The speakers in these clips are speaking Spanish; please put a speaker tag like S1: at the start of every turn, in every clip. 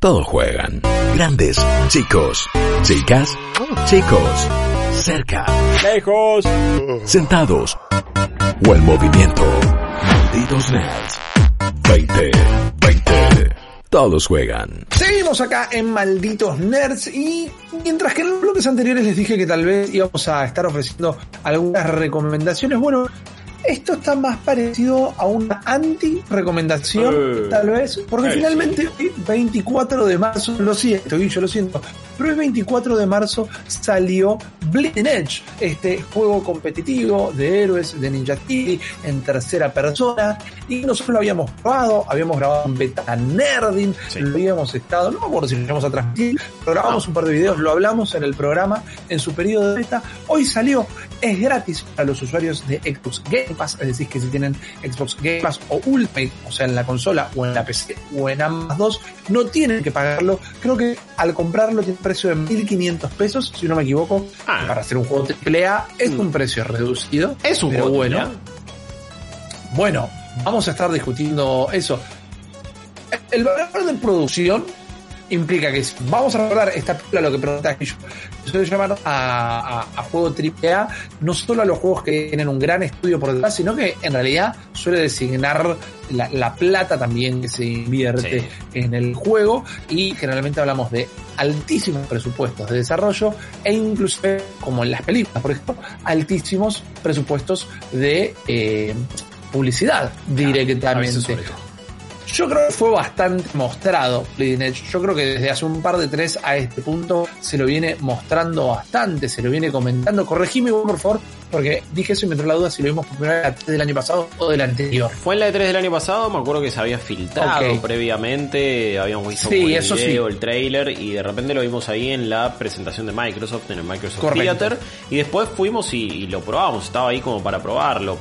S1: Todos juegan. Grandes, chicos, chicas, chicos, cerca,
S2: Lejos.
S1: sentados o en movimiento. Malditos nerds. 20, 20. Todos juegan.
S3: Seguimos acá en Malditos Nerds y mientras que en los bloques anteriores les dije que tal vez íbamos a estar ofreciendo algunas recomendaciones, bueno, esto está más parecido a una anti-recomendación,
S2: Eh.
S3: tal vez, porque finalmente hoy, 24 de marzo, lo siento, yo lo siento, pero el 24 de marzo salió Bleeding Edge, este juego competitivo de héroes de Ninja Theory en tercera persona, y nosotros lo habíamos probado, habíamos grabado un beta nerding,
S2: Sí.
S3: lo habíamos estado, no me acuerdo si lo llegamos a transmitir, pero grabamos un par de videos, lo hablamos en el programa en su periodo de beta, hoy salió, es gratis para los usuarios de Xbox Game Pass, es decir, que si tienen Xbox Game Pass o Ultimate, o sea, en la consola o en la PC o en ambas dos, no tienen que pagarlo, creo que al comprarlo tiene un precio de 1500 pesos, si no me equivoco,
S2: Ah.
S3: para hacer un juego AAA es
S2: Mm.
S3: un precio reducido,
S2: Es un
S3: pero
S2: juego
S3: bueno, bueno, vamos a estar discutiendo eso. El valor de producción implica que si vamos a recordar esta película, lo que pregunta yo, suele llamar a, a, a juego AAA no solo a los juegos que tienen un gran estudio por detrás, sino que en realidad suele designar la, la plata también que se invierte
S2: Sí.
S3: en el juego y generalmente hablamos de altísimos presupuestos de desarrollo e inclusive, como en las películas, por ejemplo, altísimos presupuestos de eh, publicidad directamente. Yo creo que fue bastante mostrado Bleeding Edge. Yo creo que desde hace un par de tres a este punto se lo viene mostrando bastante, se lo viene comentando. Corregime, por favor, porque dije eso y me entró la duda si lo vimos por primera vez la 3 del año pasado o del anterior.
S2: Fue en la E3 del año pasado, me acuerdo que se había filtrado previamente, habíamos visto
S3: Sí, eso sí.
S2: video, el trailer, y de repente lo vimos ahí en la presentación de Microsoft, en el Microsoft
S3: Correcto.
S2: Theater, y después fuimos y, y lo probamos, estaba ahí como para probarlo.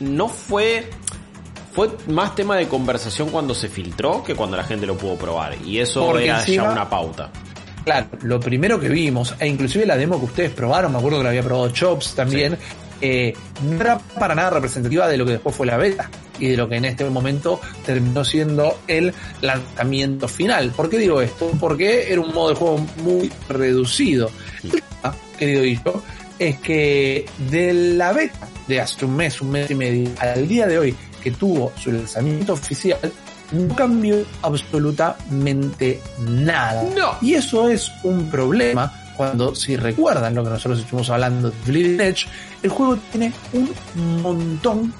S2: No fue... Fue más tema de conversación cuando se filtró que cuando la gente lo pudo probar. Y eso
S3: Porque
S2: era
S3: encima-
S2: ya una pauta.
S3: Claro, lo primero que vimos, e inclusive la demo que ustedes probaron, me acuerdo que la había probado Chops también, eh, no era para nada representativa de lo que después fue la beta y de lo que en este momento terminó siendo el lanzamiento final. ¿Por qué digo esto? Porque era un modo de juego muy reducido. El tema, querido Guillo, es que de la beta de hace un mes, un mes y medio, al día de hoy que tuvo su lanzamiento oficial, no cambió absolutamente nada.
S2: No.
S3: Y eso es un problema cuando, si recuerdan lo que nosotros estuvimos hablando de Bleeding Edge, el juego tiene un montón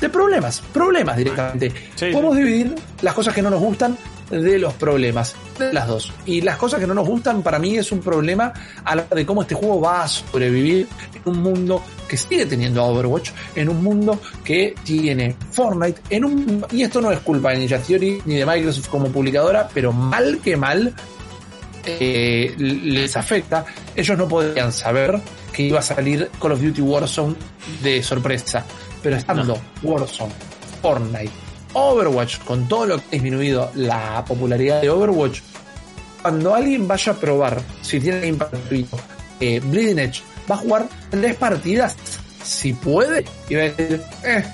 S3: de problemas. Problemas directamente.
S2: Sí,
S3: Podemos dividir las cosas que no nos gustan de los problemas, de las dos. Y las cosas que no nos gustan para mí es un problema a la de cómo este juego va a sobrevivir en un mundo que sigue teniendo a Overwatch, en un mundo que tiene Fortnite, en un y esto no es culpa de Ninja Theory ni de Microsoft como publicadora, pero mal que mal eh, les afecta. Ellos no podían saber que iba a salir Call of Duty Warzone de sorpresa, pero estando Warzone, Fortnite, Overwatch, con todo lo que ha disminuido la popularidad de Overwatch, cuando alguien vaya a probar si tiene impacto eh, Bleeding Edge, va a jugar tres partidas si puede y va a decir, eh,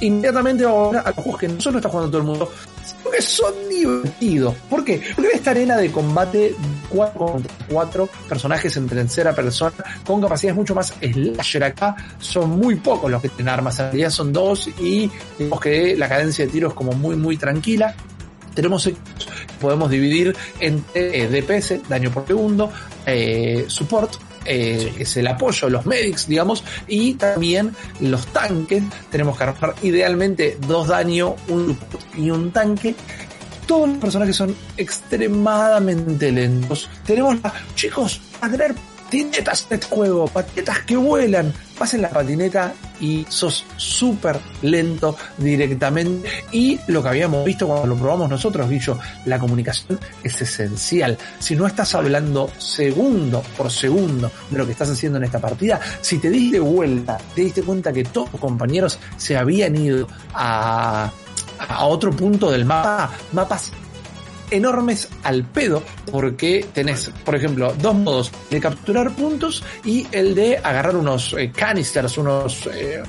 S3: inmediatamente va a volver a los juegos que no solo está jugando todo el mundo, son divertidos. ¿Por qué? Porque esta arena de combate 4 contra 4 personajes en tercera persona con capacidades mucho más slasher acá, son muy pocos los que tienen armas, en realidad son dos y digamos que la cadencia de tiro es como muy muy tranquila. Tenemos podemos dividir entre DPS, daño por segundo, eh, support, eh, que es el apoyo, los medics, digamos, y también los tanques. Tenemos que armar idealmente dos daño, un y un tanque. Todos los personajes son extremadamente lentos. Tenemos, chicos, a tener patinetas este juego, patinetas que vuelan. Pasen la patineta y sos súper lento directamente. Y lo que habíamos visto cuando lo probamos nosotros, Guillo, la comunicación es esencial. Si no estás hablando segundo por segundo de lo que estás haciendo en esta partida, si te diste vuelta, te diste cuenta que todos tus compañeros se habían ido a, a otro punto del mapa, mapas enormes al pedo, porque tenés, por ejemplo, dos modos de capturar puntos y el de agarrar unos eh, canisters, unos eh,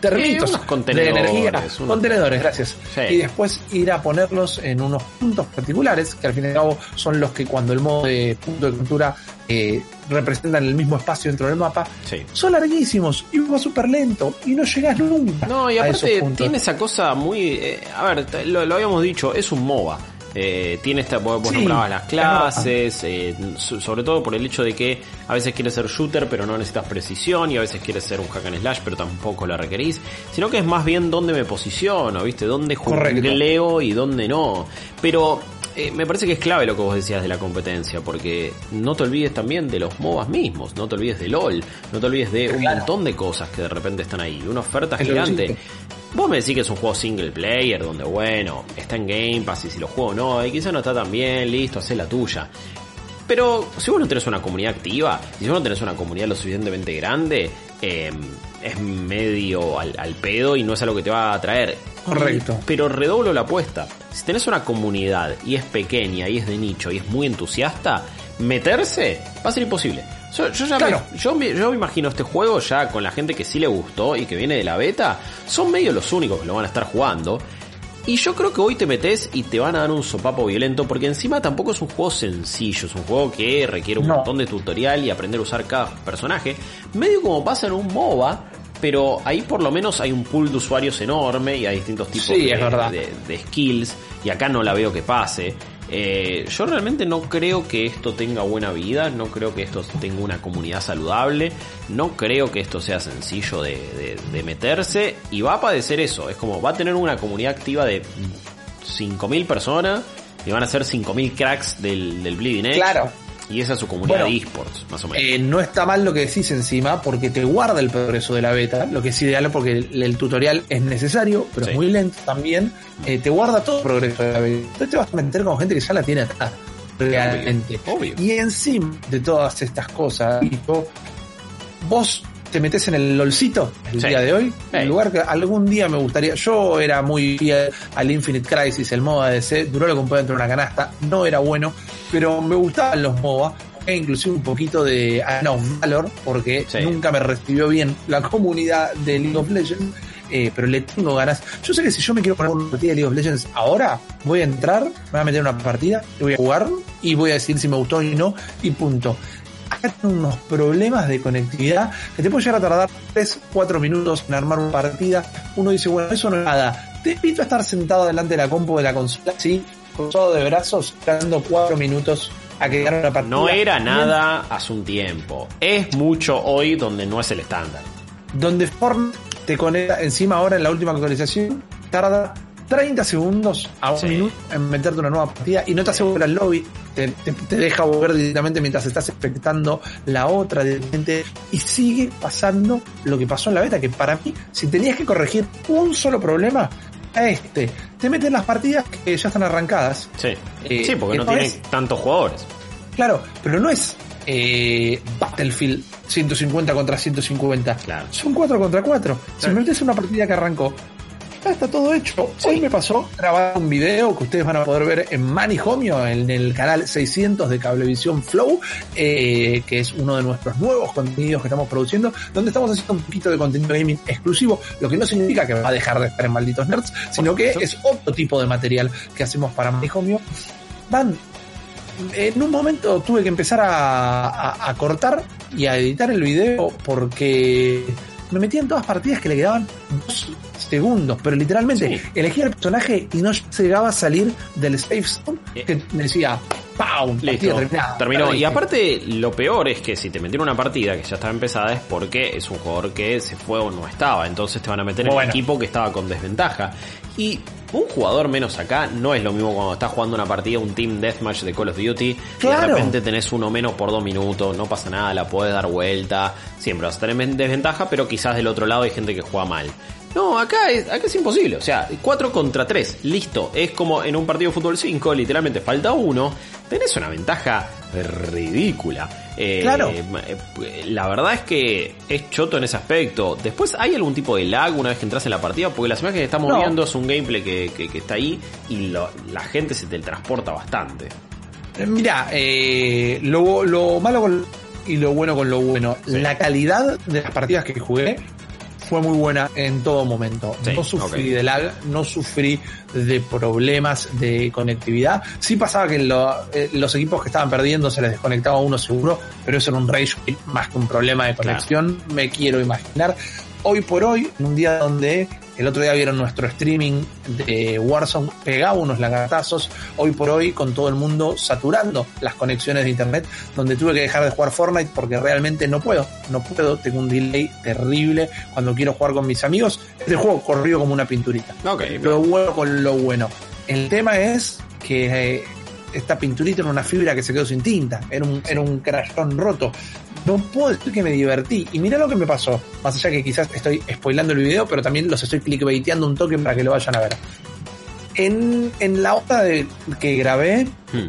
S3: termitos
S2: unos
S3: de
S2: contenedores,
S3: energía,
S2: unos-
S3: contenedores, gracias,
S2: Sí.
S3: y después ir a ponerlos en unos puntos particulares, que al fin y al cabo son los que cuando el modo de punto de captura eh, representan el mismo espacio dentro del mapa,
S2: Sí.
S3: son larguísimos y va súper lento y no llegas nunca.
S2: No, y aparte tiene esa cosa muy... eh, a ver, lo, lo habíamos dicho, es un MOBA. Eh, tiene esta, vos
S3: Sí,
S2: nombrabas las clases, eh, so- sobre todo por el hecho de que a veces quieres ser shooter pero no necesitas precisión y a veces quieres ser un hack and slash pero tampoco la requerís, sino que es más bien dónde me posiciono, ¿viste? Dónde leo y dónde no. Pero eh, me parece que es clave lo que vos decías de la competencia, porque no te olvides también de los MOBAs mismos, no te olvides de LOL, no te olvides de un montón de cosas que de repente están ahí, una oferta gigante. Vos me decís que es un juego single player, donde bueno, está en Game Pass y si lo juego no, y quizá no está tan bien, listo, hacé la tuya. Pero si vos no tenés una comunidad activa, y si vos no tenés una comunidad lo suficientemente grande, eh, es medio al, al pedo y no es algo que te va a atraer.
S3: Correcto.
S2: Pero redoblo la apuesta. Si tenés una comunidad y es pequeña y es de nicho y es muy entusiasta, meterse va a ser imposible. Yo, yo ya
S3: Claro.
S2: me, yo, me, yo me imagino este juego ya con la gente que sí le gustó y que viene de la beta, son medio los únicos que lo van a estar jugando. Y yo creo que hoy te metes y te van a dar un sopapo violento porque encima tampoco es un juego sencillo, es un juego que requiere un
S3: No.
S2: montón de tutorial y aprender a usar cada personaje. Medio como pasa en un MOBA, pero ahí por lo menos hay un pool de usuarios enorme y hay distintos tipos
S3: Sí,
S2: de,
S3: es verdad.
S2: de- de skills y acá no la veo que pase. Eh, yo realmente no creo que esto tenga buena vida, no creo que esto tenga una comunidad saludable, no creo que esto sea sencillo de, meterse y va a padecer eso, es como va a tener una comunidad activa de 5.000 personas y van a ser 5.000 cracks del, del Bleeding Edge.
S3: Claro.
S2: Y esa es su comunidad
S3: Bueno,
S2: de esports, más o menos.
S3: Eh, no está mal lo que decís encima, porque te guarda el progreso de la beta, lo que es ideal porque el, el tutorial es necesario, pero
S2: Sí.
S3: es muy lento también. Eh, te guarda todo el progreso de la beta. Entonces te vas a meter con gente que ya la tiene acá, realmente.
S2: Obvio.
S3: Y encima de todas estas cosas, vos te metes en el LOLcito el
S2: Sí.
S3: día de hoy,
S2: Sí.
S3: el lugar que algún día me gustaría. Yo era muy fiel al Infinite Crisis, el MOBA de C, duró lo compré dentro de una canasta, no era bueno, pero me gustaban los MOBA. e inclusive un poquito de Arena of Valor, porque
S2: Sí.
S3: nunca me recibió bien la comunidad de League of Legends, eh, pero le tengo ganas. Yo sé que si yo me quiero poner una partida de League of Legends ahora, voy a entrar, me voy a meter una partida, y voy a jugar y voy a decir si me gustó y no, y punto. Unos problemas de conectividad que te puede llegar a tardar 3, 4 minutos en armar una partida. Uno dice, bueno, eso no es nada. Te invito a estar sentado delante de la compu de la consola, así, cruzado de brazos, esperando 4 minutos a que gane una partida.
S2: No era nada hace un tiempo. Es mucho hoy donde no es el estándar.
S3: donde Fortnite te conecta encima ahora en la última actualización tarda 30 segundos a un
S2: Sí.
S3: minuto en meterte una nueva partida y no te asegura el lobby te, te- te deja volver directamente mientras estás expectando la otra directamente y sigue pasando lo que pasó en la beta que para mí si tenías que corregir un solo problema a este te meten las partidas que ya están arrancadas
S2: Sí.
S3: Eh,
S2: sí, porque no
S3: ¿no
S2: tiene
S3: es?
S2: tantos jugadores.
S3: Claro, pero no es eh, Battlefield 150 contra 150.
S2: Claro.
S3: Son 4 contra 4. Si me metes una partida que arrancó, ya está todo hecho.
S2: Sí.
S3: Hoy me pasó grabar un video que ustedes van a poder ver en Manijomio, en el canal 600 de Cablevisión Flow, eh, que es uno de nuestros nuevos contenidos que estamos produciendo, donde estamos haciendo un poquito de contenido gaming exclusivo, lo que no significa que va a dejar de estar en Malditos Nerds, sino que es otro tipo de material que hacemos para Manijomio. Van en un momento tuve que empezar a, a- a cortar y a editar el video porque me metía en todas partidas que le quedaban dos segundos, pero literalmente
S2: Sí.
S3: elegía el personaje y no llegaba a salir del safe zone
S2: Eh.
S3: que me decía. Partida
S2: Listo,
S3: terminada.
S2: terminó. Y aparte, lo peor es que si te metieron una partida que ya estaba empezada es porque es un jugador que se fue o no estaba. Entonces te van a meter en
S3: Bueno.
S2: el equipo que estaba con desventaja. Y un jugador menos acá no es lo mismo cuando estás jugando una partida, un Team Deathmatch de Call of Duty. Y de repente tenés uno menos por dos minutos, no pasa nada, la puedes dar vuelta. Siempre vas a tener en desventaja, pero quizás del otro lado hay gente que juega mal. No, acá es, acá es imposible. O sea, 4 contra 3, listo. Es como en un partido de fútbol 5, literalmente falta uno. tenés una ventaja ridícula. Eh,
S3: Claro.
S2: eh, La verdad es que es choto en ese aspecto. Después, ¿hay algún tipo de lag una vez que entras en la partida? Porque las imágenes que estamos
S3: No.
S2: viendo es un gameplay que, que- que está ahí y lo- la gente se teletransporta bastante.
S3: Mira, eh, lo, lo malo con y lo bueno con lo bueno.
S2: Sí.
S3: La calidad de las partidas que jugué fue muy buena en todo momento.
S2: Sí,
S3: no sufrí
S2: ok.
S3: de lag, no sufrí de problemas de conectividad. Sí pasaba que lo- eh, los equipos que estaban perdiendo se les desconectaba uno seguro, pero eso era un rage más que un problema de conexión, me quiero imaginar. Hoy por hoy, en un día donde el otro día vieron nuestro streaming de Warzone, pegaba unos lagartazos, hoy por hoy con todo el mundo saturando las conexiones de internet, donde tuve que dejar de jugar Fortnite porque realmente no puedo, no puedo, tengo un delay terrible cuando quiero jugar con mis amigos. Este juego corrió como una pinturita.
S2: Ok,
S3: Lo bueno con lo bueno. El tema es que eh, esta pinturita era una fibra que se quedó sin tinta, era un, era un crayón roto. No puedo decir que me divertí. Y mira lo que me pasó. Más allá que quizás estoy spoilando el video, pero también los estoy clickbaiteando un toque para que lo vayan a ver. En, en la de, que grabé,
S2: Hmm,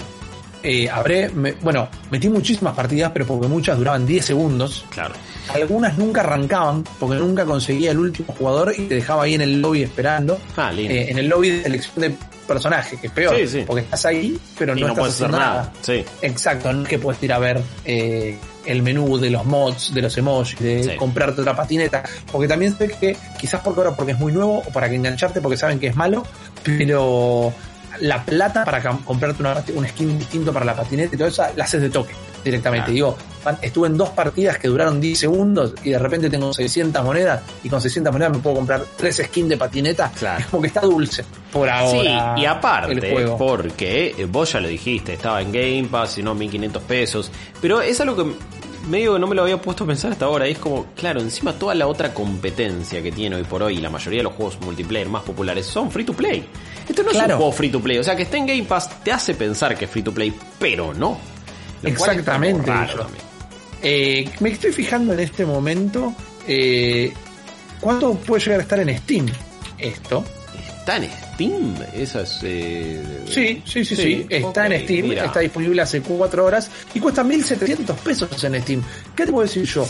S3: eh, habré, me- bueno, metí muchísimas partidas, pero porque muchas duraban 10 segundos.
S2: claro.
S3: Algunas nunca arrancaban, porque nunca conseguía el último jugador y te dejaba ahí en el lobby esperando.
S2: Ah, lindo.
S3: Eh, en el lobby de selección de personaje, que es peor,
S2: Sí, sí.
S3: porque estás ahí, pero no,
S2: no
S3: estás
S2: puedes hacer nada. Sí.
S3: Exacto, no es que puedes ir a ver eh, el menú de los mods, de los emojis, de
S2: Sí.
S3: comprarte otra patineta, porque también sé que quizás porque ahora porque es muy nuevo o para que engancharte porque saben que es malo, pero la plata para comprarte una, un skin distinto para la patineta y todo eso, la haces de toque directamente. Digo, estuve en dos partidas que duraron 10 segundos y de repente tengo 600 monedas y con 600 monedas me puedo comprar tres skins de patineta.
S2: Claro.
S3: Es como que está dulce por ahora.
S2: Sí, y
S3: el
S2: aparte,
S3: juego.
S2: porque eh, vos ya lo dijiste, estaba en Game Pass y no 1500 pesos, pero es algo que medio que no me lo había puesto a pensar hasta ahora, y es como, claro, encima toda la otra competencia que tiene hoy por hoy, y la mayoría de los juegos multiplayer más populares son free to play. Esto no es un juego free to play, o sea que está en Game Pass te hace pensar que es free to play, pero no. Lo
S3: Exactamente. Eh, me estoy fijando en este momento eh, cuánto puede llegar a estar en Steam esto.
S2: ¿Está en Steam? Esa es... eh,
S3: Sí, sí, sí, sí. Está en Steam,
S2: mira.
S3: está disponible hace cuatro horas y cuesta 1.700 pesos en Steam. ¿Qué te puedo decir yo?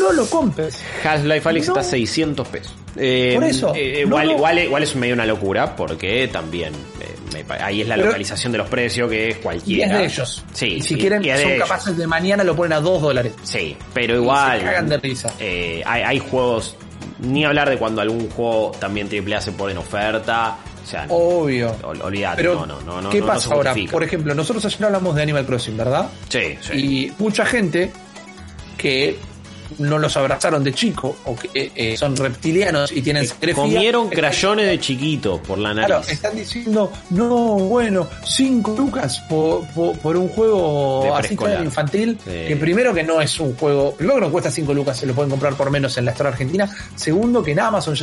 S3: No lo compres.
S2: Half-Life Alyx
S3: No.
S2: está a 600 pesos. Eh,
S3: Por eso,
S2: eh,
S3: no,
S2: igual,
S3: no.
S2: Igual, igual es medio una locura porque también eh, me ahí es la
S3: Pero-
S2: localización de los precios que es
S3: Y
S2: cualquiera.
S3: es de ellos.
S2: Sí,
S3: y si
S2: y-
S3: quieren,
S2: y
S3: son
S2: ellos.
S3: capaces de mañana lo ponen a 2 dólares.
S2: Sí, pero igual.
S3: se cagan de risa.
S2: eh, hay, hay juegos. Ni hablar de cuando algún juego también AAA se pone en oferta. O sea,
S3: Obvio.
S2: ol- olvídate,
S3: Pero,
S2: no, no, no.
S3: ¿qué
S2: no-
S3: pasa ahora? Por ejemplo, nosotros ayer hablamos de Animal Crossing, ¿verdad?
S2: Sí, sí.
S3: Y mucha gente que no los abrazaron de chico o que eh, son reptilianos y tienen fría,
S2: Comieron crayones de chiquito por la nariz.
S3: Claro, están diciendo, no, bueno, 5 lucas por, por, por un juego así tan infantil,
S2: Sí.
S3: que primero que no es un juego, primero que no cuesta 5 lucas, se lo pueden comprar por menos en la Store Argentina, segundo que en Amazon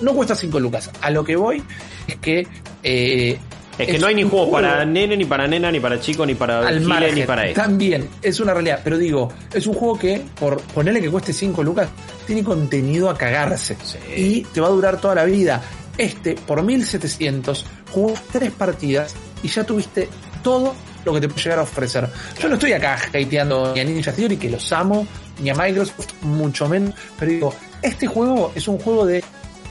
S3: no cuesta 5 lucas. A lo que voy es que... eh,
S2: es que no hay ni juego para nene, ni para nena, ni para chico, ni para
S3: al
S2: gile,
S3: margen.
S2: ni para esto.
S3: También, es una realidad. Pero digo, es un juego que, por ponerle que cueste 5 lucas, tiene contenido a cagarse.
S2: Sí.
S3: Y te va a durar toda la vida. Este, por 1700, jugó tres partidas y ya tuviste todo lo que te puede llegar a ofrecer. Yo no estoy acá hateando ni a Ninja Theory, que los amo, ni a Microsoft, mucho menos. Pero digo, este juego es un juego de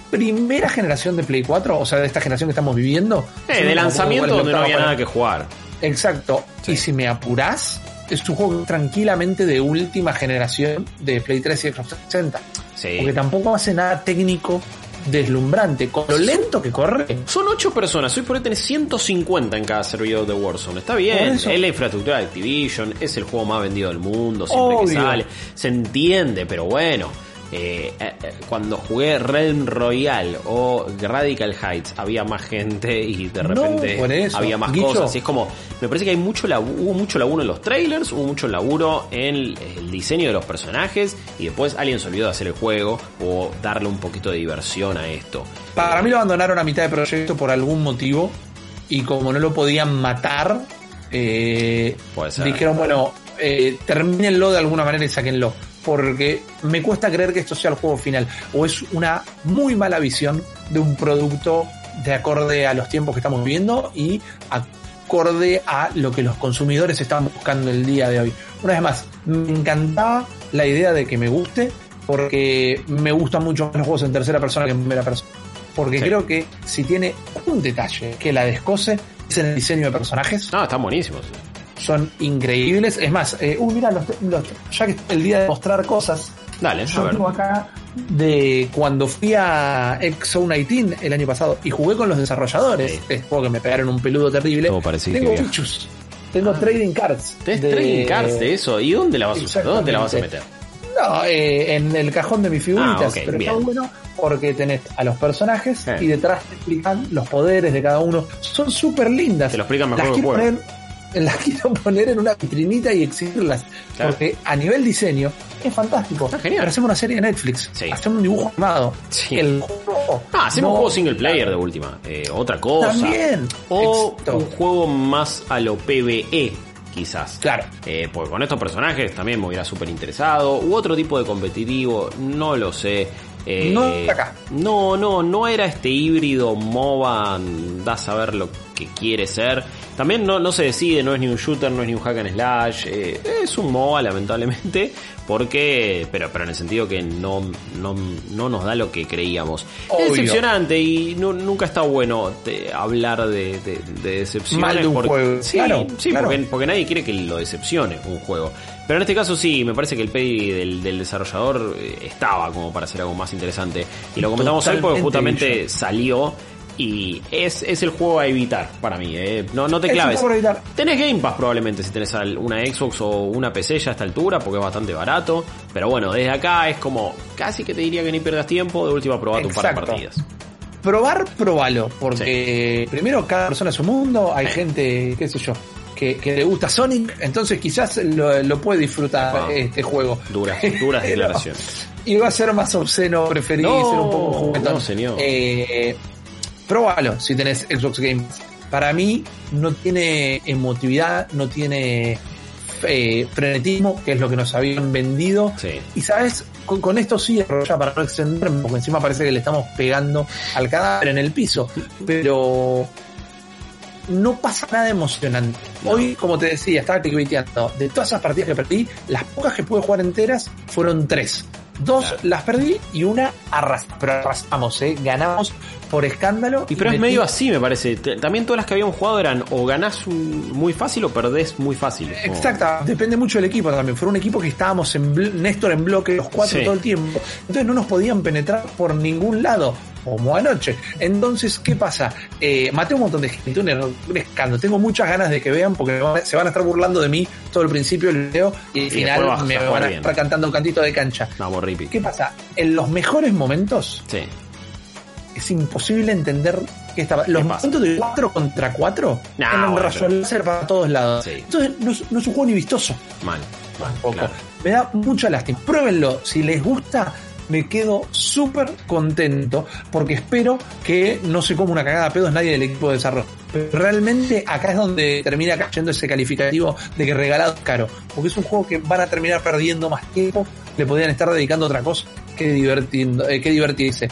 S3: primera generación de Play 4, o sea, de esta generación que estamos viviendo.
S2: Eh, de lanzamiento donde no había
S3: para-
S2: nada que jugar.
S3: Exacto.
S2: Sí.
S3: Y si me apurás, es un juego tranquilamente de última generación de Play 3 y Xbox 360.
S2: Sí.
S3: Porque tampoco hace nada técnico deslumbrante. Con lo lento que corre.
S2: Son 8 personas, hoy por hoy tenés 150 en cada servidor de Warzone. Está bien, es la infraestructura de Activision, es el juego más vendido del mundo, siempre que sale. Se entiende, pero bueno. Eh, eh, eh, cuando jugué Realm Royale o Radical Heights había más gente y de repente
S3: eso.
S2: había más cosas. Y es como, me parece que hay mucho labu- hubo mucho laburo en los trailers, hubo mucho laburo en el, el diseño de los personajes y después alguien se olvidó de hacer el juego o darle un poquito de diversión a esto.
S3: Para mí lo abandonaron a mitad de proyecto por algún motivo. Y como no lo podían matar, eh, dijeron, bueno, eh, termínenlo de alguna manera y sáquenlo. Porque me cuesta creer que esto sea el juego final. O es una muy mala visión de un producto de acorde a los tiempos que estamos viviendo y acorde a lo que los consumidores están buscando el día de hoy. Una vez más, me encantaba la idea de que me guste, porque me gustan mucho más los juegos en tercera persona que en primera persona. Porque
S2: Sí.
S3: creo que si tiene un detalle que la descose, es en el diseño de personajes.
S2: No, están buenísimos.
S3: Son increíbles. Es más, eh, uy, mira, los, los- ya que el día de mostrar cosas,
S2: Dale, a
S3: yo
S2: ver.
S3: tengo acá de cuando fui a XO19 el año pasado y jugué con los desarrolladores,
S2: Sí.
S3: es juego que me pegaron un peludo terrible. Tengo bichos, tengo trading cards.
S2: Tenés
S3: de-
S2: trading cards de eso. ¿Y dónde la vas a usar? ¿Dónde la vas a meter?
S3: No, eh, en el cajón de mis figuritas,
S2: Ah, ok,
S3: pero
S2: bien.
S3: está bueno porque tenés a los personajes
S2: Eh.
S3: y detrás te explican los poderes de cada uno. Son súper lindas.
S2: Te lo explican mejor
S3: las
S2: que
S3: quiero, poner, las quiero poner en una vitrinita y exhibirlas.
S2: Claro.
S3: Porque a nivel diseño es fantástico.
S2: Está genial.
S3: Pero hacemos una serie de Netflix.
S2: Sí.
S3: Hacemos un dibujo animado.
S2: Sí.
S3: El juego.
S2: Ah, hacemos
S3: no-
S2: un juego single player de última. Eh, otra cosa.
S3: También.
S2: O
S3: Exacto.
S2: un juego más a lo PvE, quizás.
S3: Claro.
S2: Eh, porque con estos personajes también me hubiera súper interesado. U otro tipo de competitivo, no lo sé. Eh,
S3: No acá.
S2: No, no, no era este híbrido MOBA, da a saber lo que quiere ser. También no, no se decide, no es ni un shooter, no es ni un hack and slash. eh, es un MOBA, lamentablemente. Porque, pero, pero en el sentido que no, no, no nos da lo que creíamos.
S3: Obvio.
S2: Es decepcionante y nu- nunca está bueno te- hablar de, de, de decepciones.
S3: Mal de un
S2: porque-
S3: juego.
S2: Sí,
S3: Claro,
S2: sí
S3: claro.
S2: Porque, porque nadie quiere que lo decepcione un juego. Pero en este caso sí, me parece que el pay del, del desarrollador eh, estaba como para hacer algo más interesante. Y lo comentamos hoy porque
S3: Totalmente,
S2: justamente salió y es, es el juego a evitar para mí. eh. No, no te
S3: Es un
S2: claves.
S3: juego para evitar.
S2: Tenés Game Pass probablemente si tenés una Xbox o una PC ya a esta altura porque es bastante barato. Pero bueno, desde acá es como casi que te diría que ni pierdas tiempo. De última probate un par de partidas.
S3: probar, probalo, porque primero cada persona es su mundo, hay
S2: Sí.
S3: gente, qué sé yo, que, que le gusta Sonic, entonces quizás lo, lo puede disfrutar este juego.
S2: Duras, duras declaraciones.
S3: Y va a ser más obsceno, preferís
S2: No,
S3: ser un poco juguetón.
S2: no, señor.
S3: Eh, probalo si tenés Xbox Game. Para mí no tiene emotividad, no tiene eh, frenetismo, que es lo que nos habían vendido.
S2: Sí.
S3: Y sabes, con, con esto sí, ya para no extenderme, porque encima parece que le estamos pegando al cadáver en el piso, pero no pasa nada emocionante.
S2: No.
S3: Hoy, como te decía, estaba clickbaiteando, de todas esas partidas que perdí, las pocas que pude jugar enteras fueron tres. Dos
S2: Claro.
S3: las perdí y una arrastramos, pero arrastramos, ¿eh? ganamos por escándalo.
S2: Y pero es medio así, me parece. También todas las que habíamos jugado eran o ganás un- muy fácil o perdés muy fácil.
S3: Exacta, depende mucho del equipo también. Fue un equipo que estábamos en Néstor en bloque los cuatro
S2: Sí.
S3: todo el tiempo. Entonces no nos podían penetrar por ningún lado, como anoche. Entonces, ¿qué pasa? Eh, maté un montón de gente, un, error, un escándalo. Tengo muchas ganas de que vean porque se van a estar burlando de mí todo el principio del video y al final me van a estar cantando un cantito de cancha.
S2: Vamos, Rippy.
S3: ¿Qué pasa? En los mejores momentos
S2: Sí.
S3: es imposible entender qué estaba. Los momentos de 4 contra 4
S2: No,
S3: eran un
S2: bueno,
S3: rayo
S2: pero-
S3: para todos lados.
S2: Sí.
S3: Entonces no es, no es un juego ni vistoso.
S2: Mal. mal, claro.
S3: Me da mucha lástima. Pruébenlo. Si les gusta, me quedo súper contento porque espero que no se coma una cagada a pedos nadie del equipo de desarrollo. Pero realmente acá es donde termina cayendo ese calificativo de que regalado es caro. Porque es un juego que van a terminar perdiendo más tiempo. Le podrían estar dedicando a otra cosa que, divirtiendo, eh, que divertirse.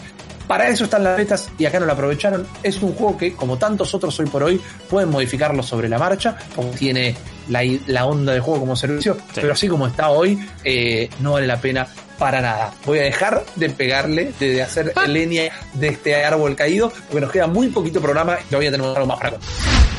S3: Para eso están las betas y acá no lo aprovecharon. Es un juego que, como tantos otros hoy por hoy, pueden modificarlo sobre la marcha, porque tiene la, la onda de juego como servicio, pero así como está hoy, eh, no vale la pena para nada. Voy a dejar de pegarle, de, hacer leña de este árbol caído, porque nos queda muy poquito programa y todavía tenemos algo más para contar.